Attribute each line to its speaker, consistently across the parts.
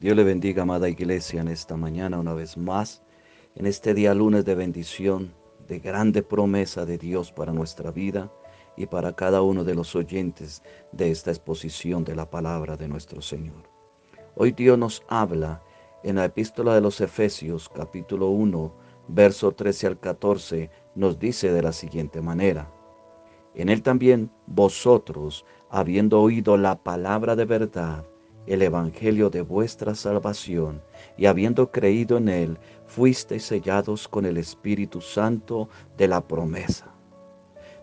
Speaker 1: Dios le bendiga, amada iglesia, en esta mañana una vez más en este día lunes de bendición, de grande promesa de Dios para nuestra vida y para cada uno de los oyentes de esta exposición de la palabra de nuestro Señor. Hoy Dios nos habla en la epístola de los Efesios capítulo 1, verso 13 al 14, nos dice de la siguiente manera. En él también vosotros, habiendo oído la palabra de verdad, el evangelio de vuestra salvación, y habiendo creído en él, fuisteis sellados con el Espíritu Santo de la promesa.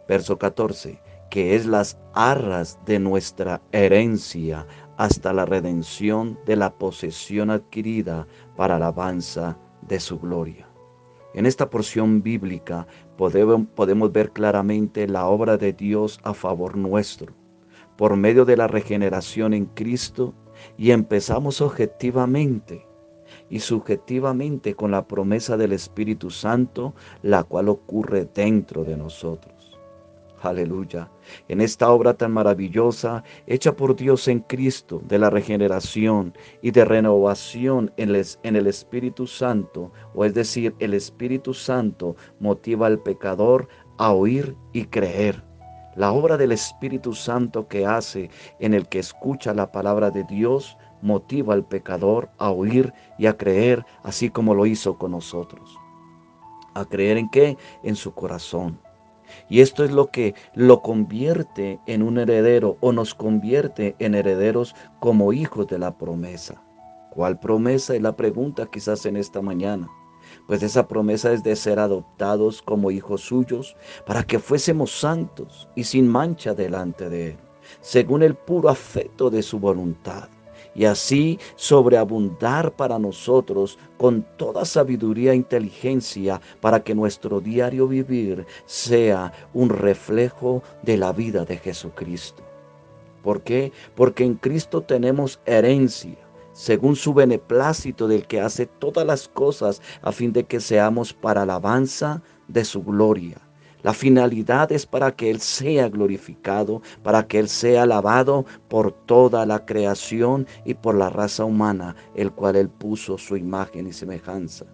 Speaker 1: Verso 14, que es las arras de nuestra herencia hasta la redención de la posesión adquirida para alabanza de su gloria. En esta porción bíblica podemos, ver claramente la obra de Dios a favor nuestro, por medio de la regeneración en Cristo, y empezamos objetivamente y subjetivamente con la promesa del Espíritu Santo, la cual ocurre dentro de nosotros. Aleluya. En esta obra tan maravillosa, hecha por Dios en Cristo, de la regeneración y de renovación en, el Espíritu Santo, o es decir, el Espíritu Santo motiva al pecador a oír y creer. La obra del Espíritu Santo que hace en el que escucha la palabra de Dios motiva al pecador a oír y a creer, así como lo hizo con nosotros. ¿A creer en qué? En su corazón. Y esto es lo que lo convierte en un heredero o nos convierte en herederos como hijos de la promesa. ¿Cuál promesa? Es la pregunta quizás en esta mañana. Pues esa promesa es de ser adoptados como hijos suyos para que fuésemos santos y sin mancha delante de Él, según el puro afecto de su voluntad y así sobreabundar para nosotros con toda sabiduría e inteligencia para que nuestro diario vivir sea un reflejo de la vida de Jesucristo. ¿Por qué? Porque en Cristo tenemos herencia según su beneplácito del que hace todas las cosas a fin de que seamos para alabanza de su gloria. La finalidad es para que Él sea glorificado, para que Él sea alabado por toda la creación y por la raza humana, el cual Él puso su imagen y semejanza.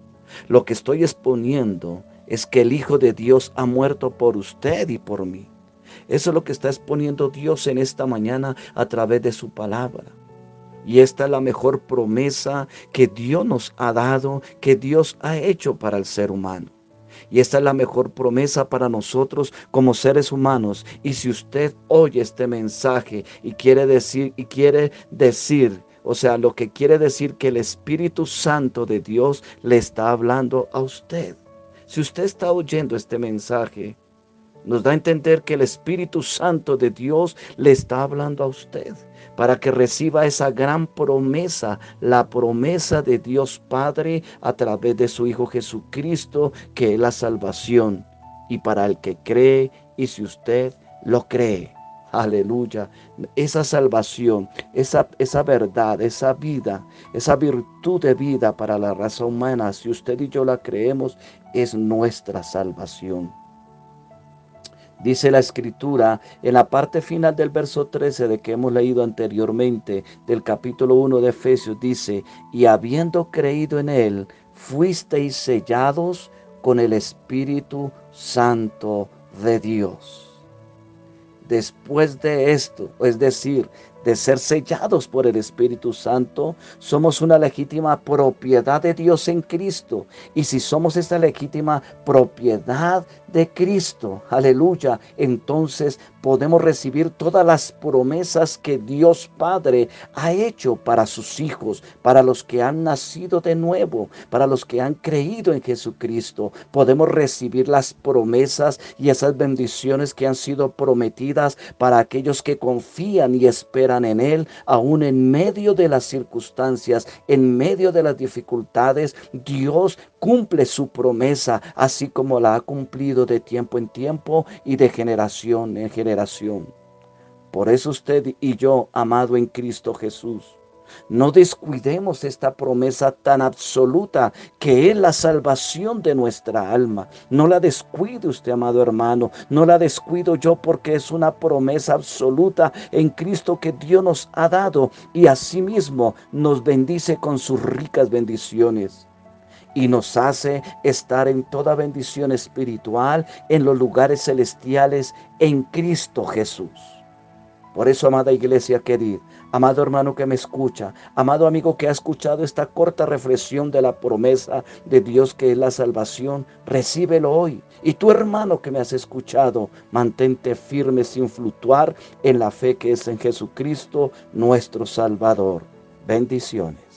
Speaker 1: Lo que estoy exponiendo es que el Hijo de Dios ha muerto por usted y por mí. Eso es lo que está exponiendo Dios en esta mañana a través de su palabra. Y esta es la mejor promesa que Dios nos ha dado, que Dios ha hecho para el ser humano. Y esta es la mejor promesa para nosotros como seres humanos. Y si usted oye este mensaje y quiere decir, y quiere decir, o sea, lo que quiere decir que el Espíritu Santo de Dios le está hablando a usted. Si usted está oyendo este mensaje, nos da a entender que el Espíritu Santo de Dios le está hablando a usted para que reciba esa gran promesa, la promesa de Dios Padre a través de su Hijo Jesucristo, que es la salvación. Y para el que cree, y si usted lo cree, aleluya, esa salvación, esa, esa verdad, esa vida, esa virtud de vida para la raza humana, si usted y yo la creemos, es nuestra salvación. Dice la escritura en la parte final del verso 13 de que hemos leído anteriormente del capítulo 1 de Efesios, dice, y habiendo creído en él, fuisteis sellados con el Espíritu Santo de Dios. Después de esto, es decir, de ser sellados por el Espíritu Santo, somos una legítima propiedad de Dios en Cristo. Y si somos esta legítima propiedad de Cristo, aleluya, entonces podemos recibir todas las promesas que Dios Padre ha hecho para sus hijos, para los que han nacido de nuevo, para los que han creído en Jesucristo. Podemos recibir las promesas y esas bendiciones que han sido prometidas para aquellos que confían y esperan en Él, aún en medio de las circunstancias, en medio de las dificultades, Dios cumple su promesa, así como la ha cumplido de tiempo en tiempo y de generación en generación. Por eso usted y yo, amado en Cristo Jesús, no descuidemos esta promesa tan absoluta que es la salvación de nuestra alma. No la descuide usted, amado hermano. No la descuido yo porque es una promesa absoluta en Cristo que Dios nos ha dado y asimismo nos bendice con sus ricas bendiciones y nos hace estar en toda bendición espiritual en los lugares celestiales en Cristo Jesús. Por eso, amada iglesia querida, amado hermano que me escucha, amado amigo que ha escuchado esta corta reflexión de la promesa de Dios que es la salvación, recíbelo hoy. Y tu hermano que me has escuchado, mantente firme sin fluctuar en la fe que es en Jesucristo, nuestro Salvador. Bendiciones.